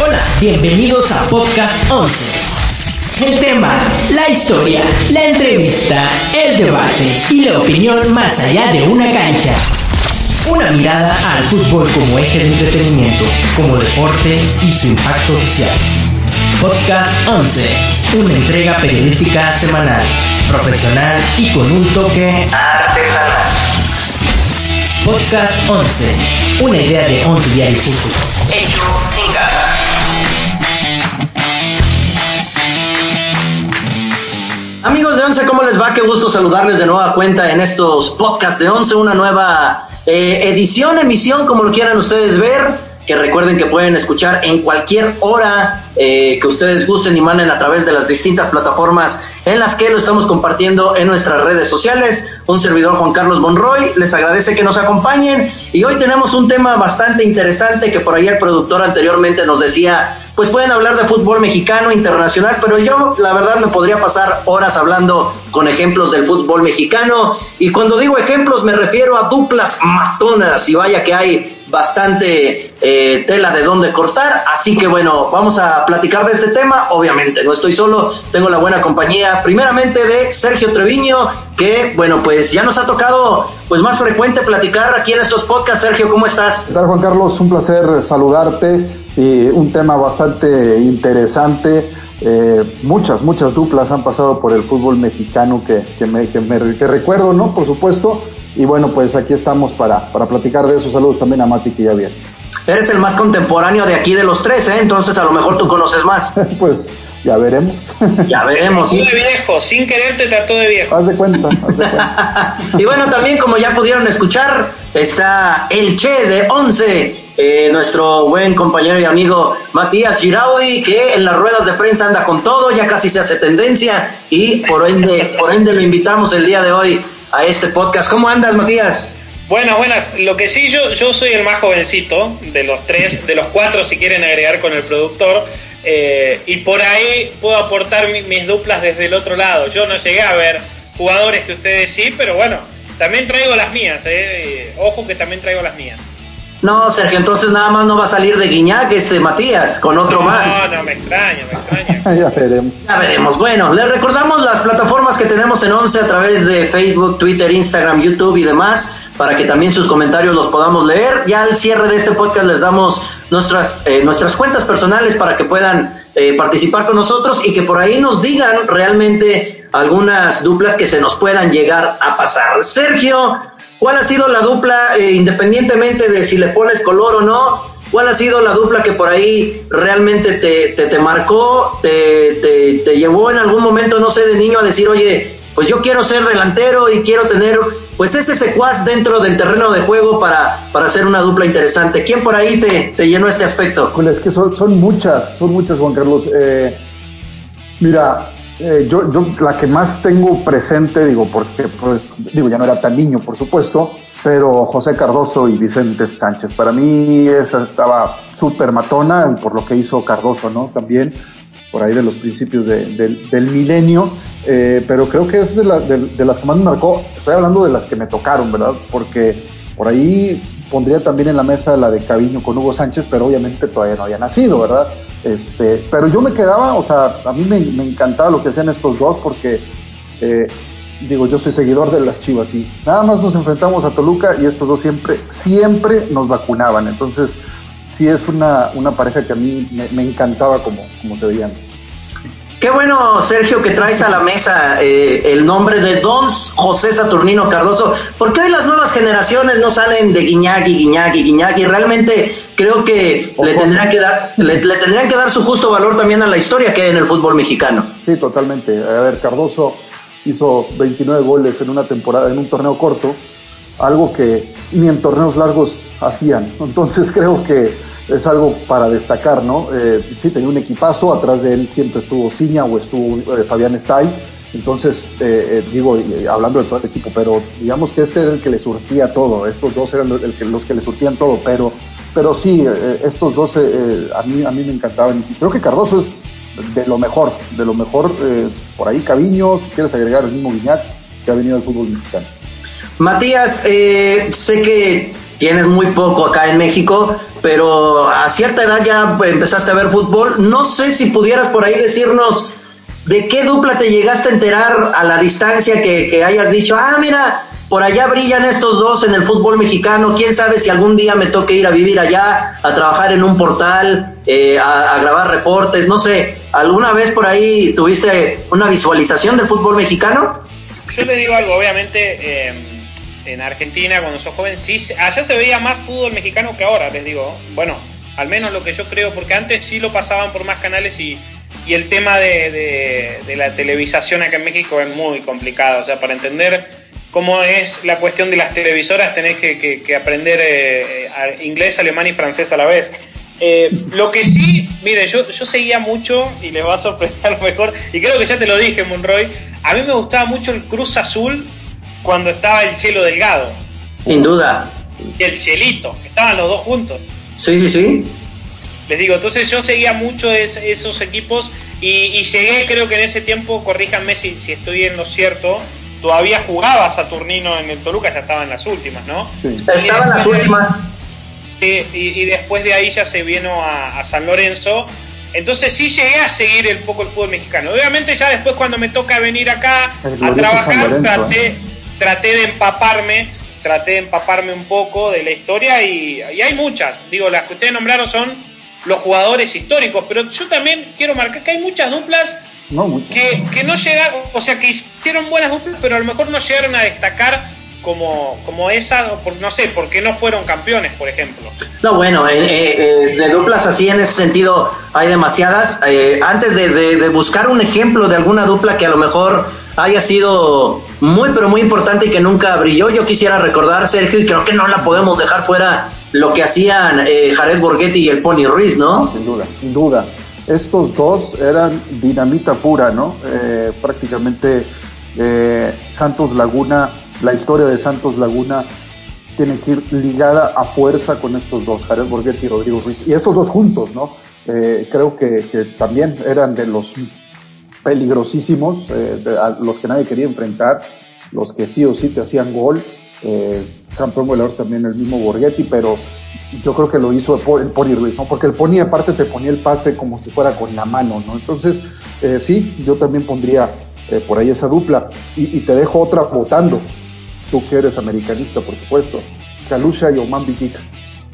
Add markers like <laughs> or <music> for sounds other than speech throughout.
Hola, bienvenidos a Podcast 11. El tema, la historia, la entrevista, el debate y la opinión más allá de una cancha. Una mirada al fútbol como eje de entretenimiento, como deporte y su impacto social. Podcast 11, una entrega periodística semanal, profesional y con un toque artesanal. Podcast 11, una idea de 11 diarios.com. Hecho sin Amigos de Once, ¿cómo les va? Qué gusto saludarles de nueva cuenta en estos podcasts de Once, una nueva eh, edición, emisión, como lo quieran ustedes ver que recuerden que pueden escuchar en cualquier hora eh, que ustedes gusten y manden a través de las distintas plataformas en las que lo estamos compartiendo en nuestras redes sociales. Un servidor Juan Carlos Monroy les agradece que nos acompañen y hoy tenemos un tema bastante interesante que por ahí el productor anteriormente nos decía, pues pueden hablar de fútbol mexicano, internacional, pero yo la verdad me podría pasar horas hablando con ejemplos del fútbol mexicano y cuando digo ejemplos me refiero a duplas matonas y vaya que hay bastante eh, tela de dónde cortar. Así que bueno, vamos a platicar de este tema. Obviamente, no estoy solo, tengo la buena compañía, primeramente de Sergio Treviño, que bueno, pues ya nos ha tocado pues más frecuente platicar aquí en estos podcasts. Sergio, ¿cómo estás? ¿Qué Juan Carlos? Un placer saludarte y un tema bastante interesante. Eh, muchas, muchas duplas han pasado por el fútbol mexicano que, que, me, que, me, que recuerdo, ¿no? Por supuesto. Y bueno, pues aquí estamos para, para platicar de eso. Saludos también a Mati, que ya viene. Eres el más contemporáneo de aquí de los tres, ¿eh? Entonces a lo mejor tú conoces más. <laughs> pues ya veremos. <laughs> Ya veremos. ¿sí? de viejo, sin querer te trató de viejo. Haz de cuenta, haz de cuenta. <laughs> y bueno, también como ya pudieron escuchar, está el Che de 11, eh, nuestro buen compañero y amigo Matías Giraudi, que en las ruedas de prensa anda con todo, ya casi se hace tendencia y por ende, por ende lo invitamos el día de hoy a este podcast. ¿Cómo andas, Matías? Buenas, buenas. Lo que sí, yo, yo soy el más jovencito de los tres, de los cuatro, si quieren agregar con el productor. Eh, y por ahí puedo aportar mis duplas desde el otro lado. Yo no llegué a ver jugadores que ustedes sí, pero bueno, también traigo las mías. Eh. Ojo que también traigo las mías. No, Sergio, entonces nada más no va a salir de Guiñac este Matías, con otro más. No, no, me extraña, me extraña. <laughs> ya veremos. Ya veremos. Bueno, les recordamos las plataformas que tenemos en Once a través de Facebook, Twitter, Instagram, YouTube y demás, para que también sus comentarios los podamos leer. Ya al cierre de este podcast les damos nuestras, eh, nuestras cuentas personales para que puedan eh, participar con nosotros y que por ahí nos digan realmente algunas duplas que se nos puedan llegar a pasar. Sergio, ¿Cuál ha sido la dupla, eh, independientemente de si le pones color o no? ¿Cuál ha sido la dupla que por ahí realmente te, te, te marcó, te, te, te, llevó en algún momento, no sé, de niño a decir, oye, pues yo quiero ser delantero y quiero tener pues ese secuaz dentro del terreno de juego para, para hacer una dupla interesante? ¿Quién por ahí te, te llenó este aspecto? Es que son, son muchas, son muchas, Juan Carlos. Eh, mira, eh, yo, yo la que más tengo presente, digo, porque pues, digo, ya no era tan niño, por supuesto, pero José Cardoso y Vicente Sánchez. Para mí esa estaba súper matona por lo que hizo Cardoso, ¿no? También por ahí de los principios de, del, milenio, eh, pero creo que es de, de, las que más me marcó. Estoy hablando de las que me tocaron, ¿verdad? Porque por ahí pondría también en la mesa la de Caviño con Hugo Sánchez, pero obviamente todavía no había nacido, ¿verdad? Este, pero yo me quedaba, o sea, a mí me, encantaba lo que hacían estos dos porque, eh, digo, yo soy seguidor de las Chivas y nada más nos enfrentamos a Toluca y estos dos siempre, siempre nos vacunaban. Entonces, sí es una, una pareja que a mí me, me encantaba como, como se veían. Qué bueno, Sergio, que traes a la mesa eh, el nombre de Don José Saturnino Cardoso, porque hoy las nuevas generaciones no salen de y Guiñac, y realmente creo que le tendrían que, dar, le, le, tendrían que dar su justo valor también a la historia que hay en el fútbol mexicano. Sí, totalmente. A ver, Cardoso hizo 29 goles en una temporada, en un torneo corto, algo que ni en torneos largos hacían. Entonces creo que es algo para destacar, ¿no? Eh, sí, tenía un equipazo, atrás de él siempre estuvo Ciña o estuvo eh, Fabián Stay, entonces, eh, digo, hablando de todo el equipo, pero digamos que este era el que le surtía todo, estos dos eran los, que, le surtían todo, pero, pero sí, estos dos a, mí, a mí me encantaban. Creo que Cardoso es de lo mejor, de lo mejor, por ahí Caviño, quieres agregar el mismo Guiñac que ha venido al fútbol mexicano. Matías, sé que tienes muy poco acá en México, pero a cierta edad ya empezaste a ver fútbol. No sé si pudieras por ahí decirnos de qué dupla te llegaste a enterar a la distancia que, hayas dicho, ah, mira, por allá brillan estos dos en el fútbol mexicano. Quién sabe si algún día me toque ir a vivir allá, a trabajar en un portal, eh, a, grabar reportes, no sé. ¿Alguna vez por ahí tuviste una visualización del fútbol mexicano? Yo le digo algo, obviamente. Eh en Argentina cuando sos joven, sí, allá se veía más fútbol mexicano que ahora, les digo. Bueno, al menos lo que yo creo, porque antes sí lo pasaban por más canales y, y el tema de, de, la televisación acá en México es muy complicado. O sea, para entender cómo es la cuestión de las televisoras tenés que, que, aprender eh, inglés, alemán y francés a la vez. Eh, lo que sí, mire, yo, yo seguía mucho y les va a sorprender <laughs> lo mejor, y creo que ya te lo dije, Monroy, a mí me gustaba mucho el Cruz Azul cuando estaba el Chelo Delgado. Sin duda. Y el Chelito, estaban los dos juntos. Sí, sí, sí. Les digo, entonces yo seguía mucho esos equipos y, llegué, creo que en ese tiempo, corríjanme si, si estoy en lo cierto, todavía jugaba Saturnino en el Toluca, ya estaba en las últimas, ¿no? Sí. Estaba en las últimas. y, después de ahí ya se vino a, a, San Lorenzo. Entonces sí llegué a seguir un poco el fútbol mexicano. Obviamente ya después cuando me toca venir acá a trabajar, traté, ¿eh? Traté de empaparme, traté de empaparme un poco de la historia y, hay muchas. Digo, las que ustedes nombraron son los jugadores históricos, pero yo también quiero marcar que hay muchas duplas que, que no llegaron, o sea, que hicieron buenas duplas, pero a lo mejor no llegaron a destacar como, como esa, no sé, ¿por qué no fueron campeones, por ejemplo? No, bueno, eh, eh, de duplas así en ese sentido hay demasiadas. Eh, antes de, de, buscar un ejemplo de alguna dupla que a lo mejor haya sido muy, pero muy importante y que nunca brilló, yo quisiera recordar, Sergio, y creo que no la podemos dejar fuera lo que hacían Jared Borghetti y el Pony Ruiz, ¿no? Sin duda, sin duda. Estos dos eran dinamita pura, ¿no? prácticamente Santos Laguna la historia de Santos Laguna tiene que ir ligada a fuerza con estos dos, Jared Borghetti y Rodrigo Ruiz. Y estos dos juntos, ¿no? Eh, creo que, también eran de los peligrosísimos, eh, los que nadie quería enfrentar, los que sí o sí te hacían gol. Eh, campeón goleador también el mismo Borghetti, pero yo creo que lo hizo el Pony Ruiz, ¿no? Porque el Pony aparte te ponía el pase como si fuera con la mano, ¿no? Entonces, sí, yo también pondría por ahí esa dupla. Y, te dejo otra votando tú que eres americanista, por supuesto, Kalusha y Oman Bikic.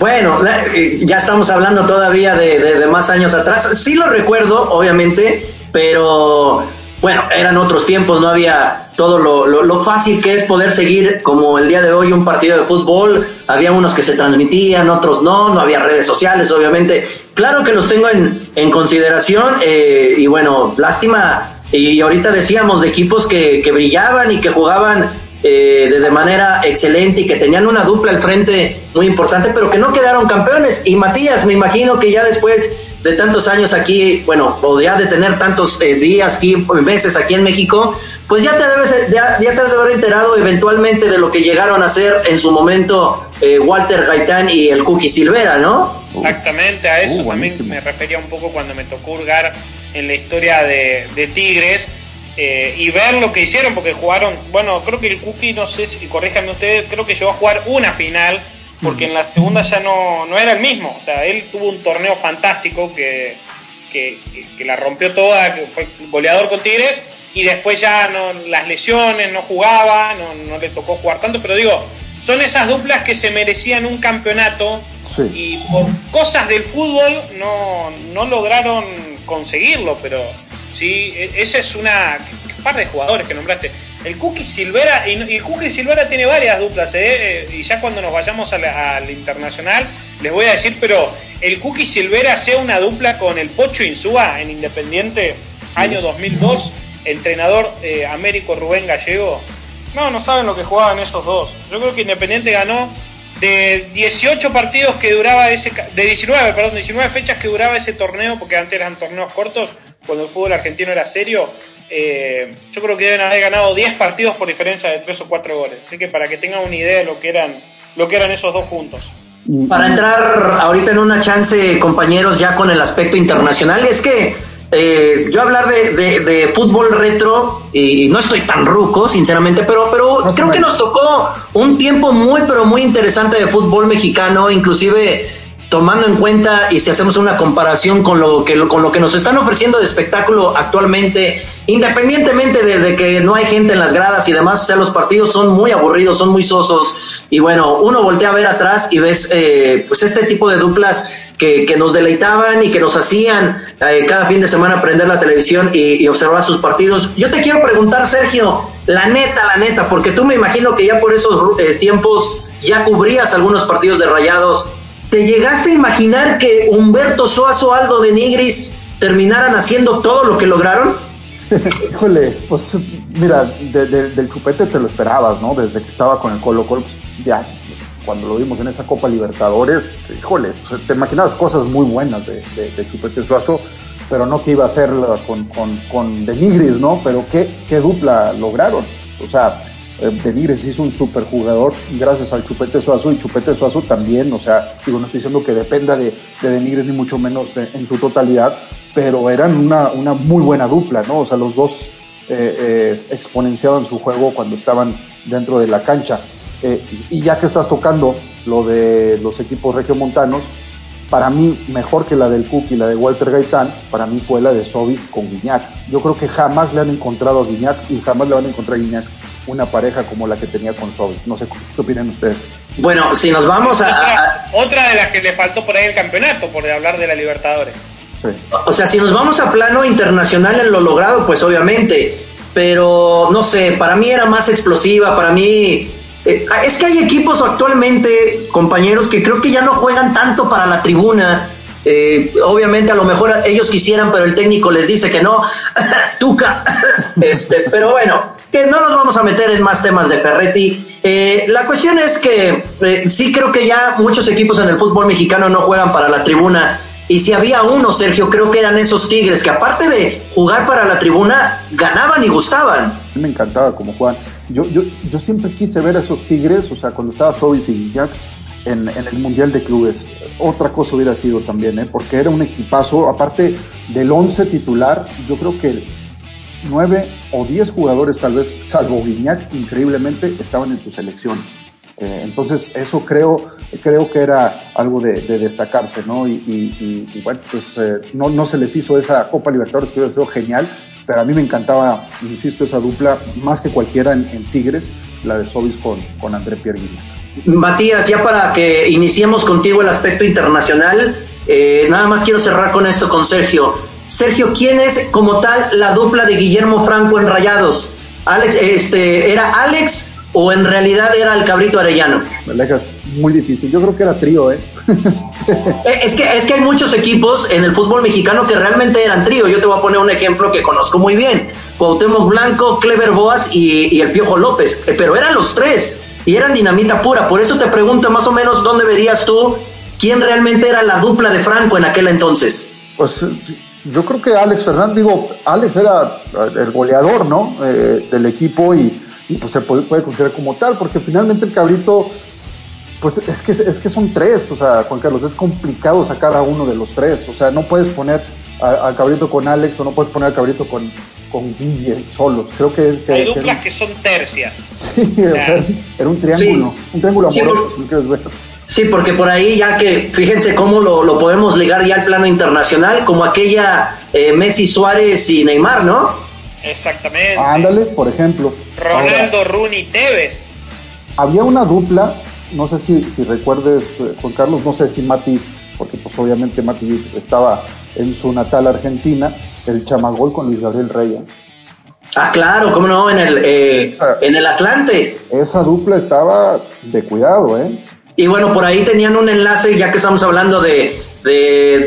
Bueno, eh, ya estamos hablando todavía de, más años atrás. Sí lo recuerdo, obviamente, pero bueno, eran otros tiempos, no había todo lo, lo, fácil que es poder seguir como el día de hoy un partido de fútbol. Había unos que se transmitían, otros no, no había redes sociales, obviamente. Claro que los tengo en, en consideración eh, y bueno, lástima. Y ahorita decíamos de equipos que, que brillaban y que jugaban eh, de manera excelente y que tenían una dupla al frente muy importante, pero que no quedaron campeones. Y Matías, me imagino que ya después de tantos años aquí, bueno, o ya de tener tantos eh, días, tiempo, meses aquí en México, pues ya te debes, ya, te debes de haber enterado eventualmente de lo que llegaron a ser en su momento eh, Walter Gaitán y el Cookie Silvera, ¿no? Exactamente, a eso uh, también me refería un poco cuando me tocó hurgar en la historia de, de Tigres eh, y ver lo que hicieron, porque jugaron, bueno, creo que el Cookie, no sé si, corríjanme ustedes, creo que llegó a jugar una final, porque en la segunda ya no, no era el mismo, o sea, él tuvo un torneo fantástico que, que, la rompió toda, que fue goleador con Tigres, y después ya no, las lesiones, no jugaba, no, no le tocó jugar tanto, pero digo, son esas duplas que se merecían un campeonato y por cosas del fútbol no, no lograron conseguirlo, pero ¿sí? E, esa es una par de jugadores que nombraste. El Cookie Silvera, y, el Cookie Silvera tiene varias duplas, ¿eh? ¿eh? y ya cuando nos vayamos al internacional les voy a decir, pero el Cookie Silvera sea una dupla con el Pocho Insúa en Independiente, año 2002, entrenador eh, Américo Rubén Gallego. No, no saben lo que jugaban esos dos. Yo creo que Independiente ganó de 18 partidos que duraba ese, de 19, perdón, 19 fechas que duraba ese torneo, porque antes eran torneos cortos, cuando el fútbol argentino era serio, eh, yo creo que deben haber ganado 10 partidos por diferencia de 3 o 4 goles. Así que para que tengan una idea de lo que eran, lo que eran esos dos juntos. Para entrar ahorita en una chance, compañeros, ya con el aspecto internacional, es que eh, yo hablar de, fútbol retro, y no estoy tan ruco, sinceramente, pero, pero creo que nos tocó un tiempo muy, pero muy interesante de fútbol mexicano, inclusive tomando en cuenta y si hacemos una comparación con lo que con lo que nos están ofreciendo de espectáculo actualmente, independientemente de, que no hay gente en las gradas y demás, o sea, los partidos son muy aburridos, son muy sosos y bueno, uno voltea a ver atrás y ves eh, pues este tipo de duplas que, que, nos deleitaban y que nos hacían eh, cada fin de semana prender la televisión y, observar sus partidos. Yo te quiero preguntar, Sergio, la neta, la neta, porque tú me imagino que ya por esos eh, tiempos ya cubrías algunos partidos de Rayados ¿Te llegaste a imaginar que Humberto Suazo, Aldo de Nigris terminaran haciendo todo lo que lograron? <laughs> Híjole, pues mira, del chupete te lo esperabas, ¿no? Desde que estaba con el Colo Colo, pues ya, cuando lo vimos en esa Copa Libertadores, híjole, te imaginabas cosas muy buenas de, Chupete Suazo, pero no que iba a ser con, con, con De Nigris, ¿no? Pero qué, qué dupla lograron. O sea, eh, Benítez hizo un super jugador gracias al Chupete Suazo y Chupete Suazo también, o sea, digo, no estoy diciendo que dependa de, de ni mucho menos en, su totalidad, pero eran una, una, muy buena dupla, ¿no? O sea, los dos eh, eh, exponenciaban su juego cuando estaban dentro de la cancha. y ya que estás tocando lo de los equipos regiomontanos, para mí mejor que la del Cook y la de Walter Gaitán, para mí fue la de Sobis con Guiñac. Yo creo que jamás le han encontrado a Guiñac y jamás le van a encontrar a Guiñac una pareja como la que tenía con Sobis. No sé qué opinan ustedes. Bueno, si nos vamos a, otra, de las que le faltó por ahí el campeonato, por hablar de la Libertadores. O sea, si nos vamos a plano internacional en lo logrado, pues obviamente, pero no sé, para mí era más explosiva, para mí... Eh, es que hay equipos actualmente, compañeros, que creo que ya no juegan tanto para la tribuna. Eh, obviamente a lo mejor ellos quisieran, pero el técnico les dice que no. <laughs> Tuca. <laughs> este, pero bueno, que no nos vamos a meter en más temas de Ferretti. Eh, la cuestión es que eh, sí creo que ya muchos equipos en el fútbol mexicano no juegan para la tribuna. Y si había uno, Sergio, creo que eran esos Tigres, que aparte de jugar para la tribuna, ganaban y gustaban. Me encantaba como juegan. Yo, yo, yo siempre quise ver a esos Tigres, o sea, cuando estaba Sobis y Jack en, en, el Mundial de Clubes. Otra cosa hubiera sido también, ¿eh? porque era un equipazo, aparte del 11 titular, yo creo que nueve o diez jugadores tal vez, salvo Guiñac, increíblemente estaban en su selección. Eh, entonces eso creo, creo que era algo de, destacarse, ¿no? Y, bueno, pues eh, no, no se les hizo esa Copa Libertadores que hubiera sido genial, pero a mí me encantaba, insisto, esa dupla, más que cualquiera en, Tigres, la de Sobis con, con André Pierre Guiñac. Matías, ya para que iniciemos contigo el aspecto internacional, eh, nada más quiero cerrar con esto con Sergio. Sergio, ¿quién es como tal la dupla de Guillermo Franco en Rayados? Alex, este, ¿era Alex o en realidad era el cabrito arellano? Me dejas muy difícil. Yo creo que era trío, ¿eh? <laughs> ¿eh? es, que, es que hay muchos equipos en el fútbol mexicano que realmente eran trío. Yo te voy a poner un ejemplo que conozco muy bien. Cuauhtémoc Blanco, Clever Boas y, y el Piojo López. Eh, pero eran los tres y eran dinamita pura. Por eso te pregunto más o menos dónde verías tú quién realmente era la dupla de Franco en aquel entonces. Pues yo creo que Alex Fernández, digo, Alex era el goleador, ¿no? Eh, del equipo y, pues se puede, considerar como tal, porque finalmente el cabrito, pues es que, es que son tres, o sea, Juan Carlos, es complicado sacar a uno de los tres, o sea, no puedes poner al cabrito con Alex o no puedes poner al cabrito con, con Guille solos. Creo que, hay duplas que son tercias. <laughs> Sí, o sea, era un triángulo, un triángulo amoroso, si quieres ver. Sí, porque por ahí ya que, fíjense cómo lo, podemos ligar ya al plano internacional, como aquella eh, Messi, Suárez y Neymar, ¿no? Exactamente. Ándale, por ejemplo. Ronaldo, Rooney, Tevez. Había una dupla, no sé si, si recuerdes, eh, Juan Carlos, no sé si Mati, porque pues obviamente Mati estaba en su natal Argentina, el chamagol con Luis Gabriel Reyes. Ah, claro, cómo no, en el, eh, en el Atlante. Esa dupla estaba de cuidado, ¿eh? Y bueno, por ahí tenían un enlace, ya que estamos hablando de,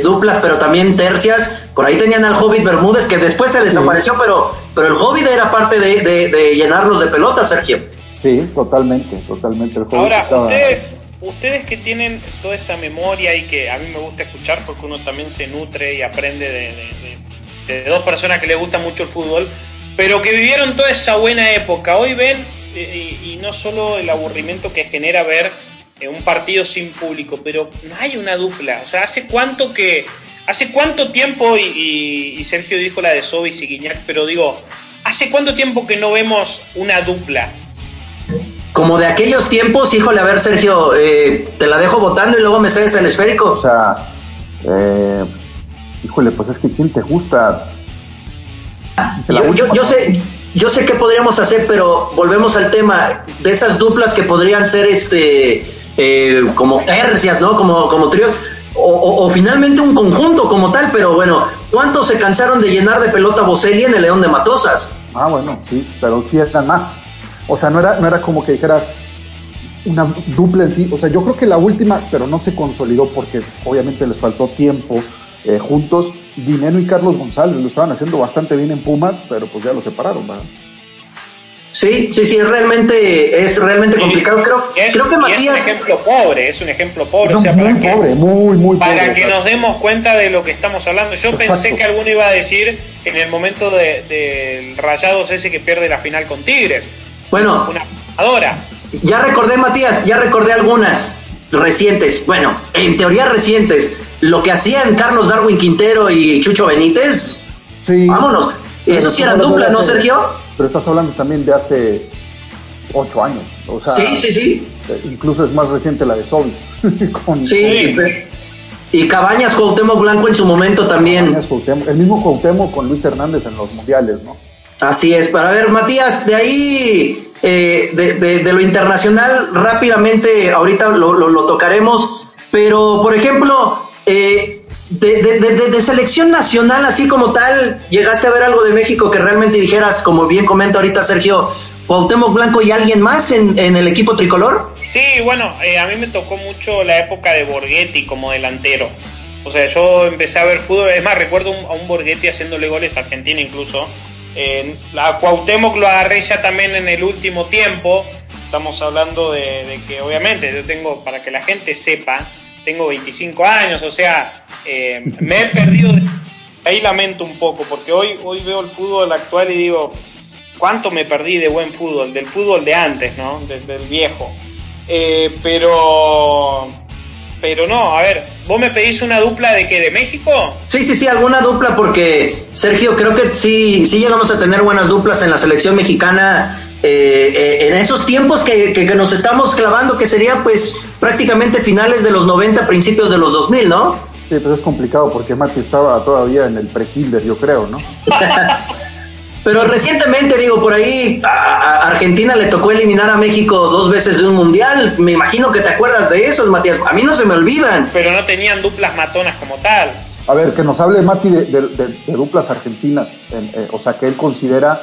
duplas, pero también tercias. Por ahí tenían al Hobbit Bermúdez, que después se desapareció, pero, pero el Hobbit era parte de, llenarlos de pelota, Sergio. Sí, totalmente, totalmente. Ahora, ustedes, ustedes que tienen toda esa memoria y que a mí me gusta escuchar porque uno también se nutre y aprende de, dos personas que les gusta mucho el fútbol, pero que vivieron toda esa buena época, hoy ven, eh, y, no solo el aburrimiento que genera ver eh, un partido sin público, pero no hay una dupla, o sea, ¿hace cuánto que... ¿Hace cuánto tiempo, y, Sergio dijo la de Sobis y Guiñac, pero digo, ¿hace cuánto tiempo que no vemos una dupla? Como de aquellos tiempos, híjole, a ver, Sergio, eh, te la dejo votando y luego me cedes el esférico. O sea, eh, híjole, pues es que ¿quién te gusta? Yo, sé, yo sé qué podríamos hacer, pero volvemos al tema de esas duplas que podrían ser este eh, como tercias, ¿no? Como, como trío. O, finalmente un conjunto como tal, pero bueno, ¿cuántos se cansaron de llenar de pelota Boselli en el León de Matosas? Ah, bueno, sí, pero sí eran más. O sea, no era, no era como que dijeras una dupla en sí. O sea, yo creo que la última, pero no se consolidó porque obviamente les faltó tiempo eh, juntos. Dinero y Carlos González lo estaban haciendo bastante bien en Pumas, pero pues ya lo separaron, ¿verdad? Sí, sí, sí, es realmente, es realmente complicado. Creo, creo que Matías. Es un ejemplo pobre, es un ejemplo pobre. o sea, para muy que, pobre, muy, muy Para que nos demos cuenta de lo que estamos hablando. Yo pensé que alguno iba a decir en el momento del de, Rayados ese que pierde la final con Tigres. Bueno, una adora. Ya recordé, Matías, ya recordé algunas recientes. Bueno, en teoría recientes. Lo que hacían Carlos Darwin Quintero y Chucho Benítez. Sí. Vámonos. Eso sí eran dupla, ¿no, Sergio? Pero estás hablando también de hace ocho años. O sea, sí, sí, sí. Incluso es más reciente la de Sobis. <laughs> sí, y Cabañas Cuauhtémoc Blanco en su momento también. el mismo Cuauhtémoc con Luis Hernández en los mundiales, ¿no? Así es, para ver, Matías, de ahí, eh, de, lo internacional, rápidamente, ahorita lo, tocaremos, pero por ejemplo, eh, de, selección nacional, así como tal, llegaste a ver algo de México que realmente dijeras, como bien comenta ahorita Sergio, Cuauhtémoc Blanco y alguien más en, el equipo tricolor? Sí, bueno, eh, a mí me tocó mucho la época de Borghetti como delantero. O sea, yo empecé a ver fútbol, es más, recuerdo a un Borghetti haciéndole goles a Argentina incluso eh, a Cuauhtémoc lo agarré ya también en el último tiempo. Estamos hablando de, que obviamente yo tengo, para que la gente sepa, tengo 25 años, o sea, eh, me he perdido. Ahí lamento un poco, porque hoy, hoy veo el fútbol actual y digo, ¿cuánto me perdí de buen fútbol? Del fútbol de antes, ¿no? del viejo. Eh, pero pero no, a ver, ¿vos me pedís una dupla de qué? ¿De México? Sí, sí, sí, alguna dupla porque, Sergio, creo que sí, sí llegamos a tener buenas duplas en la selección mexicana eh, eh, en esos tiempos que, que, nos estamos clavando, que sería pues prácticamente finales de los 90, principios de los 2000, ¿no? Sí, pero es complicado porque Mati estaba todavía en el pre-kinder, yo creo, ¿no? <laughs> Pero recientemente, digo, por ahí a, Argentina le tocó eliminar a México dos veces de un mundial. Me imagino que te acuerdas de esos, Matías. A mí no se me olvidan. Pero no tenían duplas matonas como tal. A ver, que nos hable Mati de, duplas argentinas. Eh, o sea, que él considera,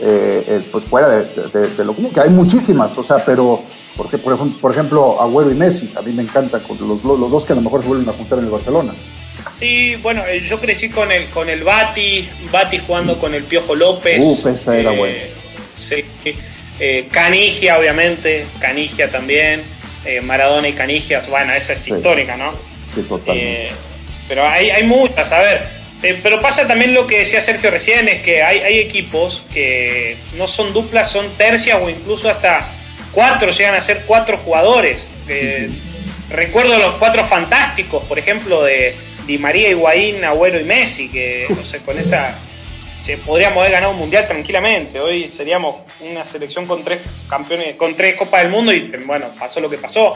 eh, eh, pues fuera de, lo común, que hay muchísimas. O sea, pero, porque, por, ejemplo, por ejemplo, Agüero y Messi, a mí me encanta, con los, los dos que a lo mejor se vuelven a juntar en el Barcelona. Sí, bueno, eh, yo crecí con el con el Bati, Bati jugando con el Piojo López. Esa era buena. Eh, sí, eh, Canigia, obviamente, Canigia también, Maradona y Canigia, bueno, esa es histórica, ¿no? Sí, totalmente. pero hay, hay muchas, a ver, pero pasa también lo que decía Sergio recién, es que hay, hay equipos que no son duplas, son tercias o incluso hasta cuatro, llegan a ser cuatro jugadores. Recuerdo los cuatro fantásticos, por ejemplo, de Di María, Higuaín, Agüero y Messi, que no sé, con esa se podríamos haber ganado un mundial tranquilamente. Hoy seríamos una selección con tres campeones, con tres Copas del Mundo y bueno, pasó lo que pasó.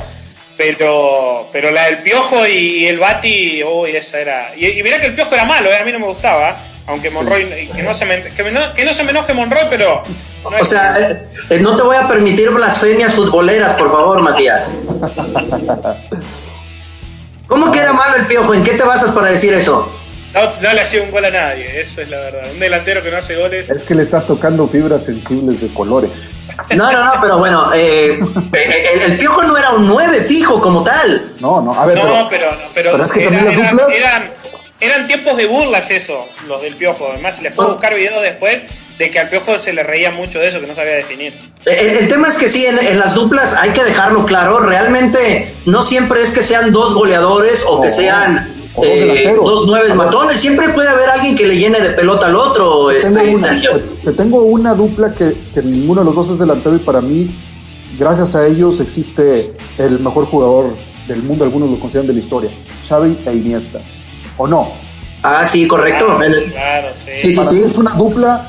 Pero, pero la del Piojo y, el Bati, uy, esa era. Y, y mirá que el Piojo era malo, ¿eh? a mí no me gustaba. Aunque Monroy, que no se me, que no, que no se me enoje Monroy, pero. o sea, eh, no te voy a permitir blasfemias futboleras, por favor, Matías. <laughs> ¿Cómo que era malo el piojo? ¿En qué te basas para decir eso? No, le hacía un gol a nadie, eso es la verdad. Un delantero que no hace goles. Es que le estás tocando fibras sensibles de colores. No, no, no, pero bueno, eh, eh, el, piojo no era un 9 fijo como tal. No, no, a ver. No, pero, pero, eran, eran, tiempos de burlas eso, los del piojo. Además, si les puedo buscar videos después, de que al Piojo se le reía mucho de eso, que no sabía definir. El, tema es que sí, en, las duplas hay que dejarlo claro, realmente no siempre es que sean dos goleadores o que sean eh, dos nueve matones, siempre puede haber alguien que le llene de pelota al otro, te este, tengo Sergio. Te tengo una dupla que, que ninguno de los dos es delantero y para mí, gracias a ellos existe el mejor jugador del mundo, algunos lo consideran de la historia, Xavi e Iniesta, ¿o no? Ah, sí, correcto. Claro, sí. Sí, sí, es una dupla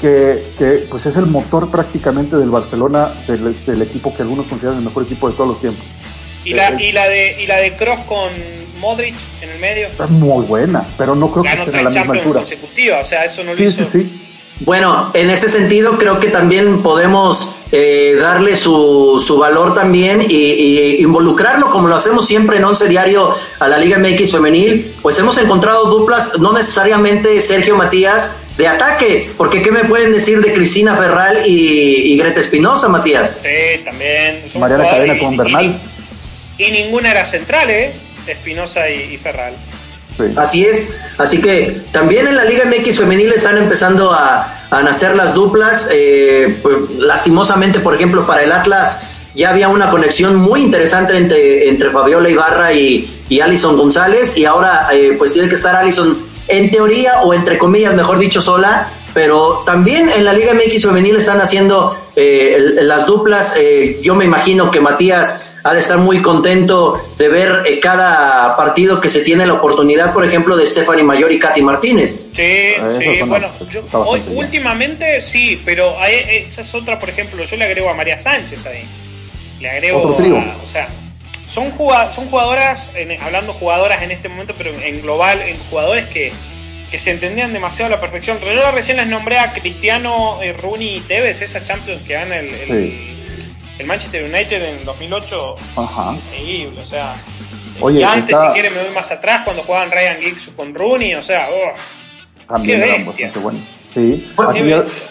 que, que, pues es el motor prácticamente del Barcelona, del, equipo que algunos consideran el mejor equipo de todos los tiempos. ¿Y la, y la de y la de Cross con Modric en el medio? Es muy buena, pero no creo que esté a la misma altura. consecutiva, o sea, eso no lo hizo. Sí, sí. Bueno, en ese sentido creo que también podemos eh, darle su, su, valor también y, involucrarlo como lo hacemos siempre en Once Diario a la Liga MX Femenil, pues hemos encontrado duplas, no necesariamente Sergio Matías, de ataque, porque ¿qué me pueden decir de Cristina Ferral y, Greta Espinosa, Matías? Sí, también. Mariana Cadena con Bernal. Y, ninguna era central, ¿eh? Espinosa y, Ferral. Así es, así que también en la Liga MX femenil están empezando a, nacer las duplas. Eh, pues, lastimosamente, por ejemplo, para el Atlas ya había una conexión muy interesante entre, entre Fabiola Ibarra y, y Alison González y ahora eh, pues tiene que estar Alison en teoría o entre comillas, mejor dicho, sola, pero también en la Liga MX femenil están haciendo eh, las duplas. Eh, yo me imagino que Matías ha de estar muy contento de ver eh, cada partido que se tiene la oportunidad, por ejemplo, de Stephanie Mayor y Katy Martínez. Sí, ah, sí, bueno, hoy, últimamente sí, pero esa es otra, por ejemplo, yo le agrego a María Sánchez ahí. Le agrego Otro trío. o sea, son, son jugadoras, hablando jugadoras en este momento, pero en global, en jugadores que, se entendían demasiado a la perfección. Pero yo recién les nombré a Cristiano, eh, Rooney y Tevez, esa Champions que gana el, el, Manchester United en 2008. Ajá. Increíble, o sea. y antes, si quieren, me voy más atrás cuando jugaban Ryan Giggs con Rooney, o sea, oh, También qué bestia. Bueno. Sí,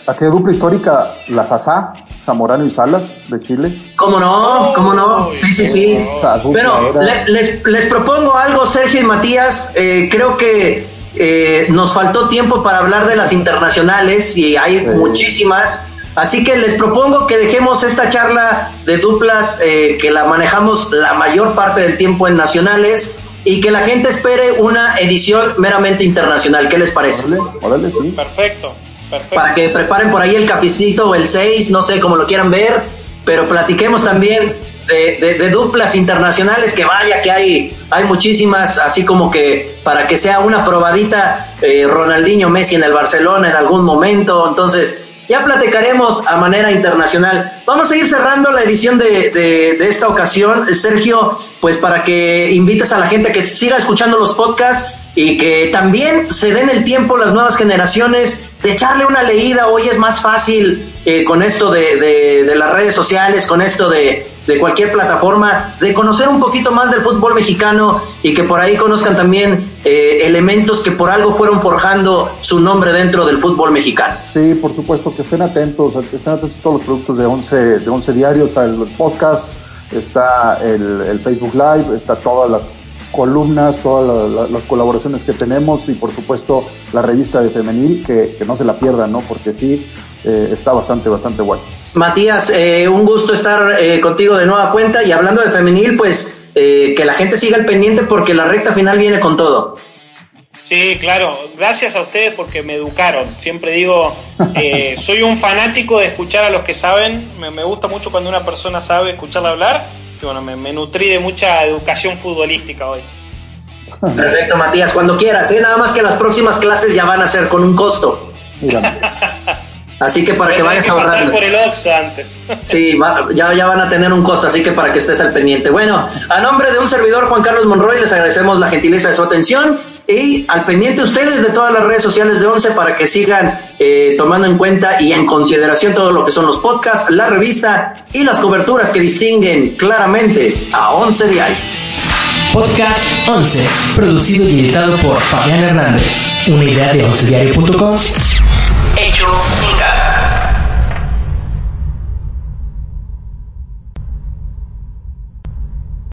aquí, dupla histórica, la Sasá, Zamorano y Salas de Chile. ¿Cómo no? ¿Cómo no? Sí, sí, sí. Bueno, les, les, propongo algo, Sergio y Matías. Eh, creo que eh, nos faltó tiempo para hablar de las internacionales y hay muchísimas. Así que les propongo que esta charla de duplas eh, que la manejamos la mayor parte del tiempo en nacionales y que la gente espere una edición meramente internacional. ¿Qué les parece? Perfecto, perfecto. Para que preparen por ahí el cafecito o el 6, no sé cómo lo quieran ver, pero platiquemos también de, duplas internacionales, que vaya que hay, hay muchísimas, así como que para que sea una probadita eh, Ronaldinho Messi en el Barcelona en algún momento, entonces ya platicaremos a manera internacional. Vamos a ir cerrando la edición de, de, esta ocasión, Sergio, pues para que invites a la gente que siga escuchando los podcasts y que también se den el tiempo las nuevas generaciones de echarle una leída. Hoy es más fácil eh, con esto de, de, las redes sociales, con esto de, de, cualquier plataforma, de conocer un poquito más del fútbol mexicano y que por ahí conozcan también eh, elementos que por algo fueron forjando su nombre dentro del fútbol mexicano. Sí, por supuesto, que estén atentos, estén atentos a todos los productos de 11, de 11 Diario, está el podcast, está el, el Facebook Live, está todas las columnas, todas las colaboraciones que tenemos y por supuesto la revista de femenil, que, no se la pierdan, ¿no? Porque sí, eh, está bastante, bastante bueno. Matías, eh, un gusto estar eh, contigo de nueva cuenta y hablando de femenil, pues que la gente siga el pendiente porque la recta final viene con todo. Sí, claro, gracias a ustedes porque me educaron. Siempre digo, <laughs> soy un fanático de escuchar a los que saben, me, me gusta mucho cuando una persona sabe escucharla hablar bueno, me, nutrí de mucha educación futbolística hoy. Perfecto, Matías, cuando quieras, ¿eh? nada más que las próximas clases ya van a ser con un costo. <laughs> Así que para que vayas a pasar por el Oxxo antes. <laughs> Sí, ya, ya van a tener un costo, así que para que estés al pendiente. Bueno, a nombre de un servidor, Juan Carlos Monroy, les agradecemos la gentileza de su atención y al pendiente ustedes de todas las redes sociales de Once para que sigan eh, tomando en cuenta y en consideración todo lo que son los podcasts, la revista y las coberturas que distinguen claramente a Once Diario. Podcast 11, producido y editado por Fabián Hernández. Una idea de oncediario.com.